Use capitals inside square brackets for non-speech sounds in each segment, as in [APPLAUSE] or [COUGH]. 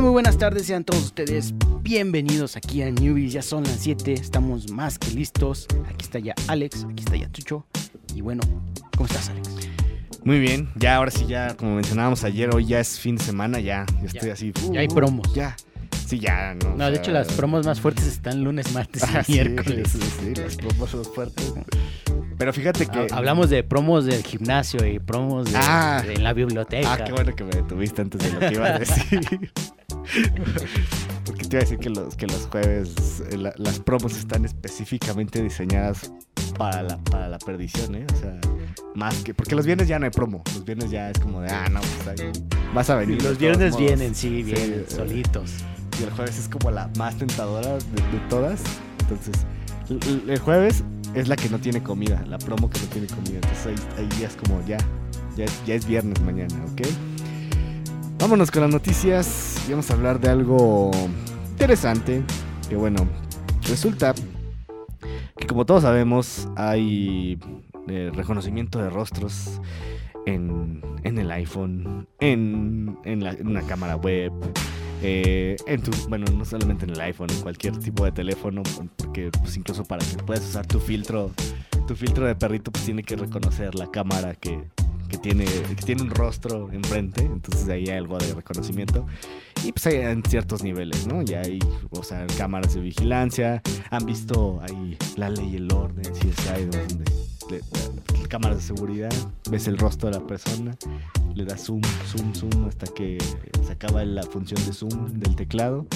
Tal? Muy buenas tardes, sean todos ustedes bienvenidos aquí a Newbies. Ya son las 7, estamos más que listos. Aquí está ya Alex, aquí está ya Chucho. Y bueno, ¿cómo estás, Alex? Muy bien, ya ahora sí, ya como mencionábamos ayer, hoy ya es fin de semana, ya, ya estoy Ya. así. Ya hay uh, promos. Ya, sí, ya, no. No, o de sea, hecho, las promos más fuertes están lunes, martes y ah, miércoles. Sí, sí, las promos son fuertes. Pero fíjate que. Ha- Hablamos de promos del gimnasio y promos de, Ah. de la biblioteca. Ah, qué bueno que me detuviste antes de lo que iba a decir. [LAUGHS] Porque te iba a decir que los, que los jueves eh, la- las promos están específicamente diseñadas para la, para la perdición, ¿eh? O sea, más que. Porque los viernes ya no hay promo. Los viernes ya es como de, ah, no, pues ahí vas a venir. Los viernes modos". vienen, sí, vienen, eh, solitos. Y el jueves es como la más tentadora de, de todas. Entonces, el, el- el jueves es la que no tiene comida, la promo que no tiene comida. Entonces ahí, ahí ya es como ya, ya, es- ya es viernes mañana, ¿ok? Vámonos con las noticias vamos a hablar de algo interesante. Que bueno, resulta que como todos sabemos hay eh, reconocimiento de rostros en, en el iPhone, en, en una cámara web, eh, en tu, bueno, no solamente en el iPhone, en cualquier tipo de teléfono, porque pues, incluso para que puedas usar tu filtro, tu filtro de perrito, pues tiene que reconocer la cámara que, que tiene, que tiene un rostro enfrente, entonces ahí hay algo de reconocimiento. Y pues hay en ciertos niveles, ¿no? Ya hay, o sea, cámaras de vigilancia, han visto ahí la ley y el orden, si es ahí donde cámaras de seguridad, ves el rostro de la persona, le das zoom, zoom, zoom hasta que se acaba la función de zoom del teclado.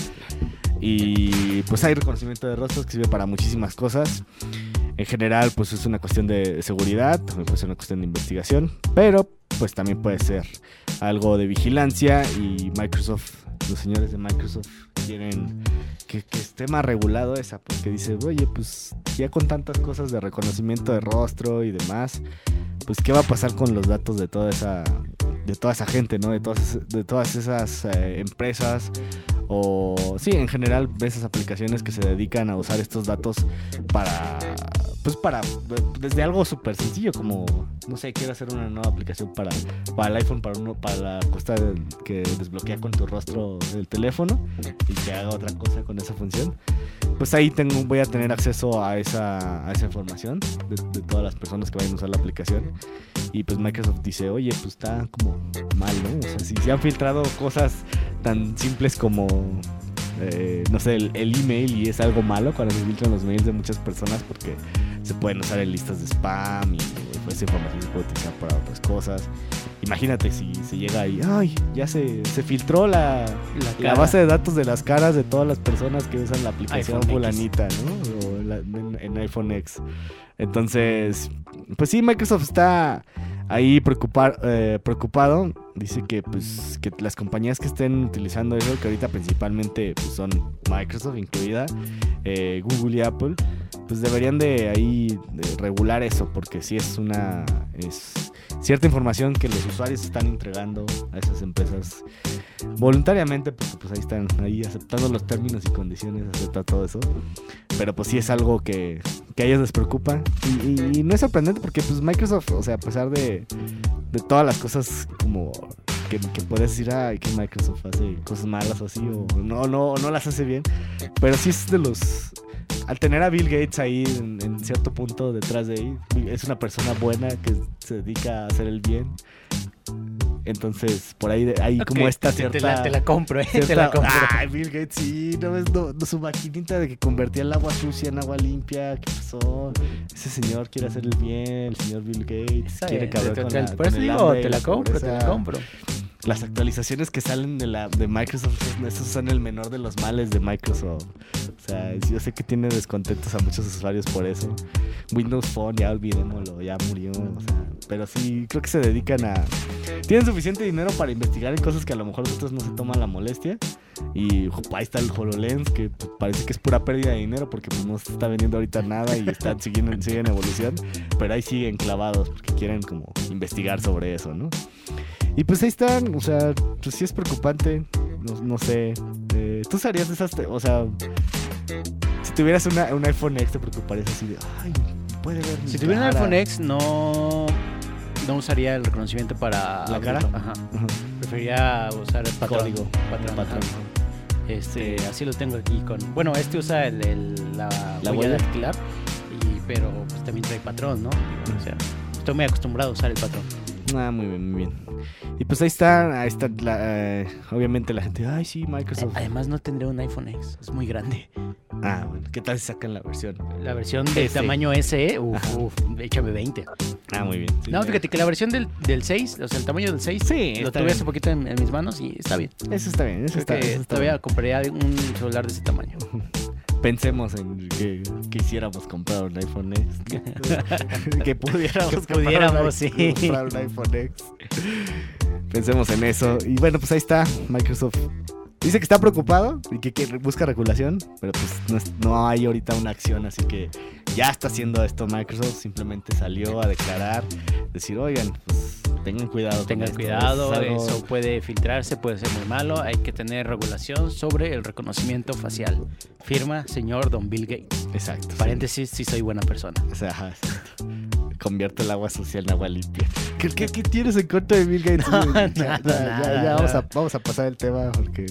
Y pues hay reconocimiento de rostros que sirve para muchísimas cosas. En general, pues es una cuestión de seguridad, también puede ser una cuestión de investigación, pero pues también puede ser algo de vigilancia y Microsoft, los señores de Microsoft quieren que, esté más regulado esa, porque dice, oye, pues ya con tantas cosas de reconocimiento de rostro y demás, pues qué va a pasar con los datos de toda esa, de toda esa gente, ¿no? De todas, de todas esas eh, empresas o sí, en general esas aplicaciones que se dedican a usar estos datos para pues para desde algo súper sencillo como no sé quiero hacer una nueva aplicación para para el iPhone para uno para la del- que desbloquea con tu rostro el teléfono y que haga otra cosa con esa función pues ahí tengo voy a tener acceso a esa a esa información de, de todas las personas que vayan a usar la aplicación. Y pues Microsoft dice oye pues está como mal no o sea si se han filtrado cosas tan simples como eh, no sé, el, el email y es algo malo cuando se filtran los mails de muchas personas porque se pueden usar en listas de spam y pues, esa información se puede utilizar para otras cosas. Imagínate si se llega ahí, ay, ya se, se filtró la, la base de datos de las caras de todas las personas que usan la aplicación fulanita, ¿no? O la- en, en iPhone X. Entonces, pues sí, Microsoft está ahí preocupar, eh, preocupado. Dice que pues que las compañías que estén utilizando eso, que ahorita principalmente pues, son Microsoft incluida, eh, Google y Apple, pues deberían de ahí de regular eso, porque sí es una es cierta información que los usuarios están entregando a esas empresas voluntariamente, porque pues ahí están ahí aceptando los términos y condiciones, acepta todo eso. Pero pues sí es algo que, que a ellos les preocupa. Y, y- y no es sorprendente porque pues Microsoft, o sea, a pesar de, de todas las cosas como que, que puedes decir, ay, que Microsoft hace cosas malas o así, o no, no, no las hace bien. Pero sí es de los... Al tener a Bill Gates ahí en, en cierto punto detrás de ahí, es una persona buena que se dedica a hacer el bien. Entonces, por ahí hay Ok, como esta te- cierta... Te la, te la compro, eh, te Cierta- la compro. Ay, Bill Gates, sí, no ves no, no, su maquinita de que convertía el agua sucia en agua limpia. ¿Qué pasó? Ese señor quiere hacer el bien, el señor Bill Gates. Quiere acabar te- con te- la, Por eso el digo, te la compro, te la compro. Las actualizaciones que salen de la de Microsoft, esos son el menor de los males de Microsoft. O sea, yo sé que tiene descontentos a muchos usuarios por eso. Windows Phone, ya olvidémoslo, ya murió. o sea, pero sí, creo que se dedican a. Tienen suficiente dinero para investigar en cosas que a lo mejor otros no se toman la molestia. Y jo, ahí está el HoloLens, que pues, parece que es pura pérdida de dinero porque pues, no se está vendiendo ahorita nada y están siguiendo, [LAUGHS] siguen en evolución. Pero ahí siguen clavados porque quieren como investigar sobre eso, ¿no? Y pues ahí están, o sea, pues sí es preocupante. No, no sé. eh, ¿Tú usarías esas, o sea, si tuvieras una, un iPhone X te preocuparías así de, ay, puede ver mi Si tuviera un cara"? iPhone X, no, no usaría el reconocimiento para ¿La cara? Ajá. Ajá. Preferiría usar el patrón. Código, patrón, patrón. Este, así lo tengo aquí con. Bueno, este usa el, el- la, La huella huella. dactilar, y, pero pues también trae patrón, ¿no? O sea, estoy muy acostumbrado a usar el patrón. Ah, muy bien, muy bien. Y pues ahí está, ahí está, la, eh, obviamente la gente, ay, sí, Microsoft. Además, no tendré un iPhone X, es muy grande. Ah, bueno, ¿qué tal si sacan la versión? La versión de S. tamaño SE, uf, Ajá. uf, échame 20. Ah, muy bien. Sí, No, fíjate que la versión del, del 6, o sea, el tamaño del 6, Sí, lo tuve bien. hace poquito en, en mis manos y está bien. Eso está bien, eso Creo está, que eso está todavía bien. compraría un celular de ese tamaño. [LAUGHS] Pensemos en que quisiéramos comprar un iPhone X. [LAUGHS] que pudiéramos, Que comprar un pudiéramos, i- sí. comprar un iPhone X. Pensemos en eso. Y bueno, pues ahí está Microsoft. Dice que está preocupado y que, que busca regulación, pero pues no, es- no hay ahorita una acción, así que ya está haciendo esto Microsoft. Simplemente salió a declarar, decir, oigan, pues tengan cuidado. con Tengan esto, cuidado, es algo- eso puede filtrarse, puede ser muy malo. Hay que tener regulación sobre el reconocimiento facial. Firma, señor Don Bill Gates. Exacto. Paréntesis, sí soy buena persona. O sea, ajá, exacto. Convierte el agua sucia en agua limpia. ¿Qué, qué, qué tienes en contra de Bill Gates? [LAUGHS] No, [LAUGHS] nada, ya, ya, ya, vamos, a, vamos a pasar el tema porque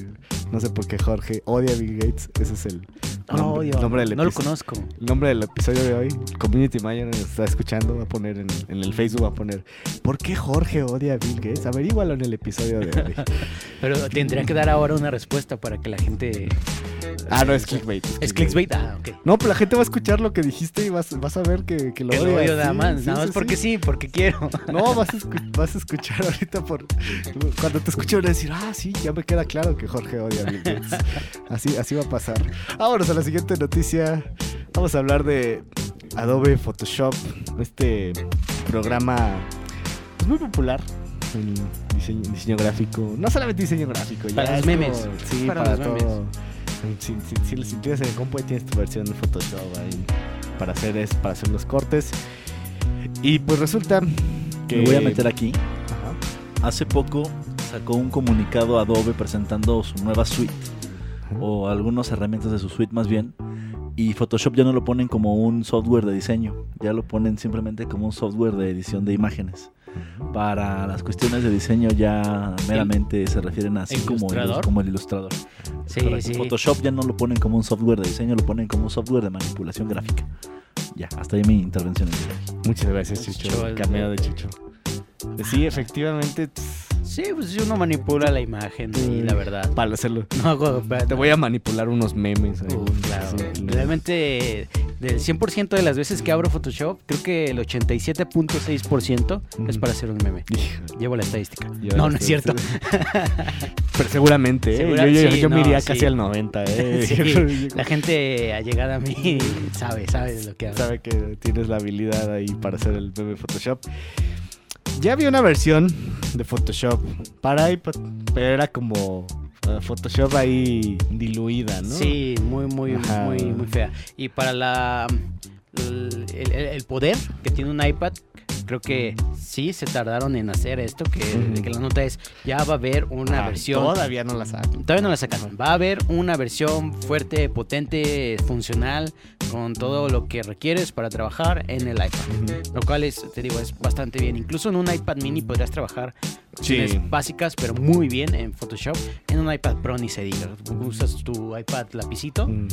no sé por qué Jorge odia a Bill Gates. Ese es el Odio, nombre del no lo conozco. El nombre del episodio de hoy, Community nos está escuchando, va a poner en, en el Facebook, va a poner ¿Por qué Jorge odia a Bill Gates? Averígualo en el episodio de hoy. [LAUGHS] Pero tendría que dar ahora una respuesta para que la gente... ah, no, es clickbait. ¿Es clickbait? Ah, ok. No, pero la gente va a escuchar lo que dijiste y vas, vas a ver que, que lo odia. odio nada más, sí, nada más sí, porque sí. sí, porque quiero. No, vas a, escu- vas a escuchar ahorita por... Cuando te escucho van a decir, ah, sí, ya me queda claro que Jorge odia a Bill Gates. Así, así va a pasar. Vámonos a la siguiente noticia. Vamos a hablar de Adobe Photoshop, este programa pues, muy popular en diseño, diseño gráfico. No solamente diseño gráfico, ya Para los es memes. como- sí, Para para, los todo. memes. Si, si, si, tienes en el compu, ahí tienes tu versión de Photoshop ahí para hacer, es, para hacer los cortes. Y pues resulta que... Me voy a meter aquí. Ajá. Hace poco sacó un comunicado Adobe presentando su nueva suite o algunas herramientas de su suite más bien. Y Photoshop ya no lo ponen como un software de diseño, ya lo ponen simplemente como un software de edición de imágenes. Para las cuestiones de diseño ya meramente se refieren así como, como el ilustrador. Sí, sí. Photoshop ya no lo ponen como un software de diseño, lo ponen como un software de manipulación gráfica. Ya, hasta ahí mi intervención. Muchas gracias, Chucho. Chucho, el el- cameo de Chucho. Sí, efectivamente, Sí, pues si uno manipula la imagen y la verdad. para hacerlo. No. Te voy a manipular unos memes. ahí. Uh, claro. Sí, Realmente, del 100% de las veces que abro Photoshop, creo que el 87.6% es Ujú. para hacer un meme. Llevo la estadística. yo no, no es cierto. [LAUGHS] Pero seguramente, ¿eh? Yo, yo, sí, yo me no, iría sí. casi al 90, ¿eh? [LAUGHS] Sí, [LAUGHS] la gente allegada a mí sabe, sabe de lo que hablo. sabe que tienes la habilidad ahí para hacer el meme Photoshop. Ya había una versión de Photoshop para iPad, pero era como eh, Photoshop ahí diluida, ¿no? Sí, muy, muy, Ajá. muy, muy fea. Y para la el, el- el poder que tiene un iPad, creo que sí se tardaron en hacer esto, que, Ujú. que la nota es, ya va a haber una Ah, versión. Todavía no la saco. Todavía no la sacaron. Va a haber una versión fuerte, potente, funcional, con todo lo que requieres para trabajar en el iPad. Lo cual es, te digo, es bastante bien. Incluso en un iPad mini podrías trabajar Sí. básicas, pero muy bien en Photoshop. En un iPad Pro ni se diga. Usas tu iPad lapicito, Mm.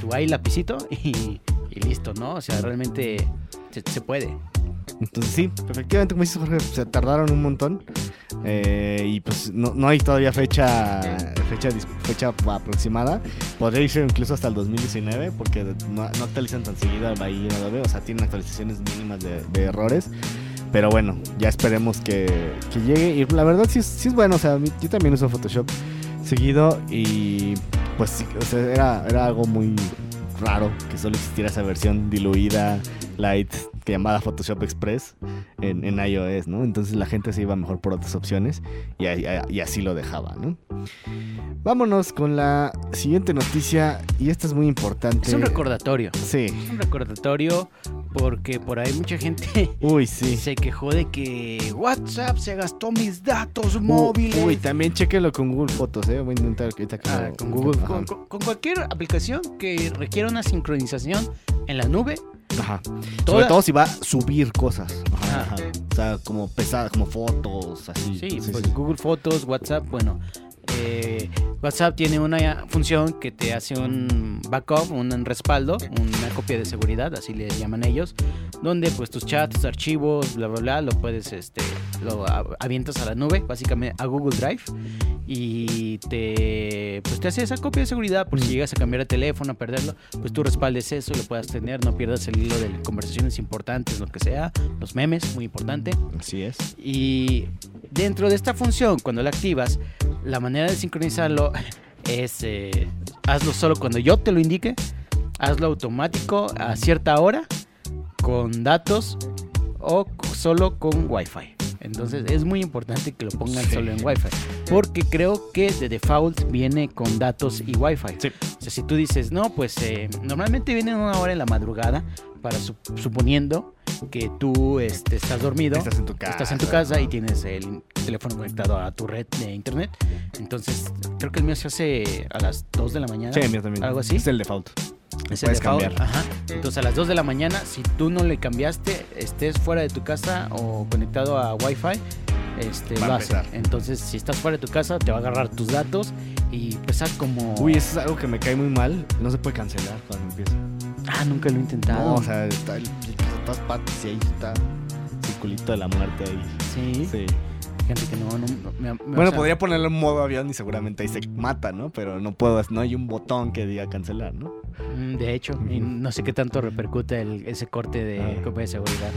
tu i lapicito y, y listo, ¿no? O sea, realmente se, se puede. Entonces sí, efectivamente, como dices Jorge, se tardaron un montón. eh, y pues no, no hay todavía fecha fecha fecha aproximada. Podría irse incluso hasta el 2019 porque no, actualizan tan seguido ahí en Adobe. O sea, tienen actualizaciones mínimas de, errores. Pero bueno, ya esperemos que, que llegue. Y la verdad sí, sí es bueno. O sea, yo también uso Photoshop seguido. Y pues sí, o sea, era, era algo muy raro que solo existiera esa versión diluida, light, que llamada Photoshop Express en, en iOS, ¿no? Entonces la gente se iba mejor por otras opciones y, ahí- y así lo dejaba, ¿no? Vámonos con la siguiente noticia y esta es muy importante. Es un recordatorio. Sí. Es un recordatorio porque por ahí mucha gente [LAUGHS] Uy, sí. se quejó de que WhatsApp se gastó mis datos móviles. Uy, también chequenlo con Google Fotos, ¿eh? Voy a intentar ahorita que Ah, con Google, Ajá. con, con- con cualquier aplicación que requiera una sincronización en la nube, Ajá. Sobre todo si va a subir cosas. Ajá, Ajá. O sea, como pesadas, como fotos, así. Sí, pues Google Fotos, WhatsApp, bueno. eh, WhatsApp tiene una función que te hace un backup, un respaldo, una copia de seguridad, así le llaman ellos, donde pues tus chats, tus archivos, bla bla bla, lo puedes, este, lo avientas a la nube, básicamente a Google Drive y te, pues te hace esa copia de seguridad por si llegas a cambiar de teléfono, a perderlo, pues tú respaldes eso y lo puedas tener, no pierdas el hilo de conversaciones importantes, lo que sea, los memes, muy importante. Así es. Y dentro de esta función, cuando la activas, la manera de sincronizarlo [LAUGHS] es eh, hazlo solo cuando yo te lo indique, hazlo automático a cierta hora, con datos o solo con Wi-Fi. Entonces es muy importante que lo pongan Sí. solo en Wi-Fi. Porque creo que de default viene con datos y Wi-Fi. Sí. O sea, si tú dices, no, pues eh, normalmente viene una hora en la madrugada, para su- suponiendo que tú este, estás dormido. Estás en tu casa. Estás en tu casa y tienes el teléfono conectado a tu red de internet. Entonces, creo que el mío se hace a las 2 de la mañana. Sí, el mío también. Algo así. Es el default. Es puedes el cambiar. Ajá. Entonces, a las 2 de la mañana, si tú no le cambiaste, estés fuera de tu casa o conectado a Wi-Fi, este, Va a lo hace. Entonces, si estás fuera de tu casa, te va a agarrar tus datos y empezar como. Uy, eso es algo que me cae muy mal. No se puede cancelar cuando empieza. Ah, nunca lo he intentado. No, o sea, está el a todas partes y ahí está el circulito de la muerte ahí. sí, Sí. Gente que no. no, no- me- me- Bueno, o sea, podría ponerlo en modo avión y seguramente ahí se mata, ¿no? Pero no puedo, no hay un botón que diga cancelar, ¿no? mm, De hecho, y no sé qué tanto repercute el- ese corte de Ah. copia de seguridad.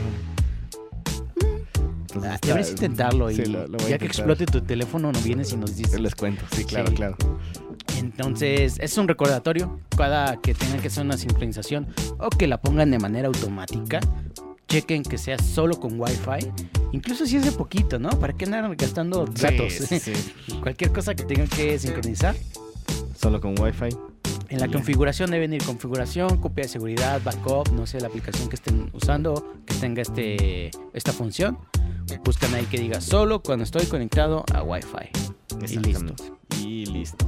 Entonces Ah, deberías intentarlo y sí, lo- lo voy a ya que explote tu teléfono, no vienes y nos dices. Les cuento, sí, claro, Sí. claro. Entonces, es un recordatorio. Cada que tengan que hacer una sincronización o que la pongan de manera automática, chequen que sea solo con Wi-Fi. Incluso si es de poquito, ¿no? ¿Para qué andar gastando datos? Sí, sí. [LAUGHS] Cualquier cosa que tengan que sincronizar. Solo con Wi-Fi. En la Ya. configuración debe venir configuración, copia de seguridad, backup, no sé, la aplicación que estén usando, que tenga este, esta función. Buscan ahí que diga solo cuando estoy conectado a Wi-Fi. Y listo. Y listo.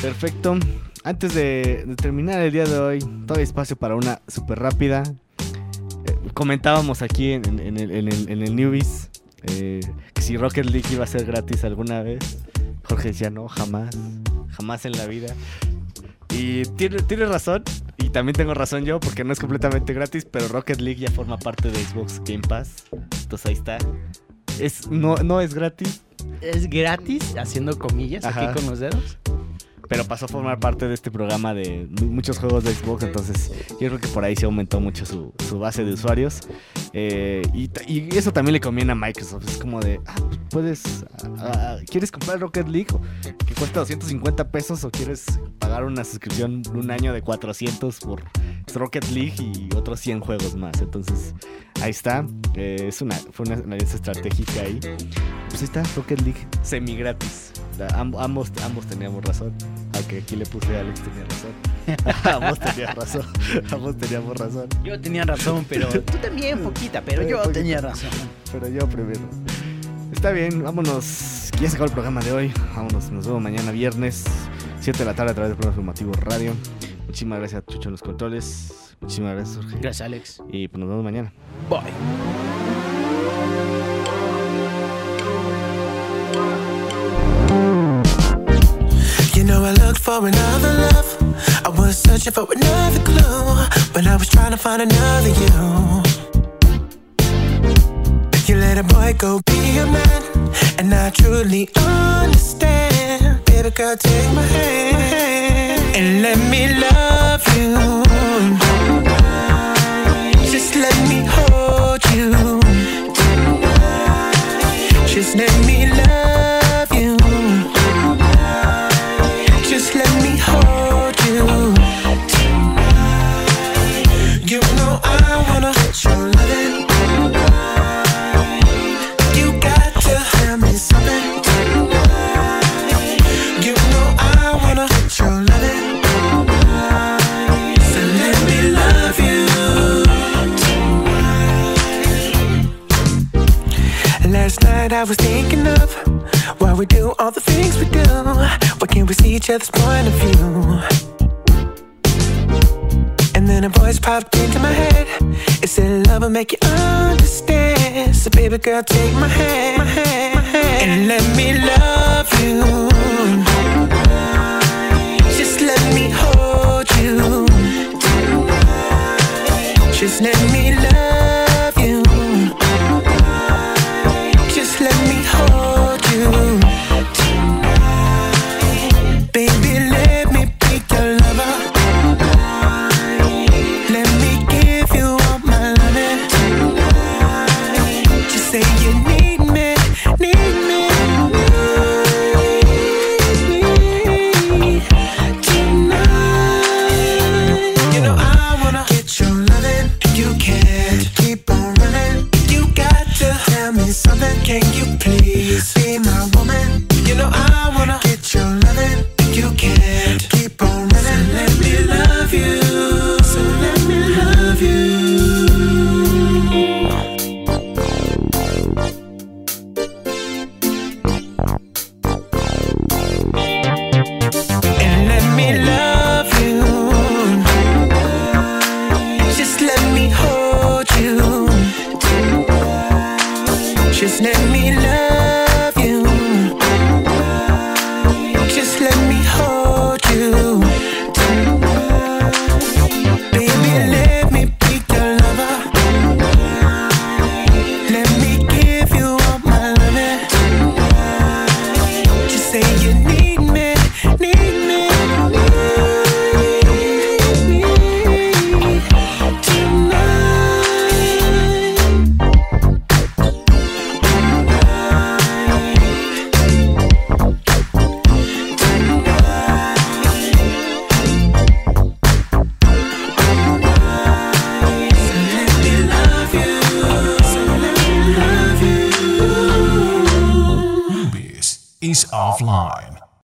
Perfecto. Antes de, de terminar el día de hoy, todo espacio para una súper rápida. Comentábamos aquí en, en el, en el- en el Newbies eh, que si Rocket League iba a ser gratis alguna vez. Jorge decía, no, jamás. Jamás en la vida. Y tiene, tiene razón. Y también tengo razón yo porque no es completamente gratis, pero Rocket League ya forma parte de Xbox Game Pass. Entonces ahí está. Es, no, no es gratis, Es gratis, haciendo comillas Ajá. aquí con los dedos. Pero pasó a formar parte de este programa de mu- muchos juegos de Xbox, entonces yo creo que por ahí se aumentó mucho su, su base de usuarios. Eh, y, y eso también le conviene a Microsoft, es como de, ah, pues puedes, ah, ah, ¿quieres comprar Rocket League que cuesta 250 pesos o quieres pagar una suscripción un año de 400 por Rocket League y otros 100 juegos más? Entonces ahí está, eh, es una, fue una alianza estratégica ahí. Pues ahí está, Rocket League semi gratis. ambos, ambos teníamos razón. Aunque aquí le puse a Alex tenía razón. [LAUGHS] ambos teníamos razón. ambos teníamos razón. Yo tenía razón, pero [LAUGHS] tú también, poquita, pero Eh, yo poquita. tenía razón. Pero yo primero. Está bien, vámonos. Ya se acabó el programa de hoy. Vámonos, nos vemos mañana viernes, 7 de la tarde a través del programa informativo Radio. Muchísimas gracias a Chucho en los controles. Muchísimas gracias, Jorge. Gracias, Alex. Y pues nos vemos mañana. Bye. For another love. I was searching for another clue, but I was trying to find another you. You let a boy go be a man, and I truly understand. Baby girl, take my hand and let me love you. Just let me hold you. Just let me love each other's point of view. And then a voice popped into my head. It said, Love will make you understand. So, baby girl, take my hand, my hand, my hand and let me love you. Just let me hold you. Just let me love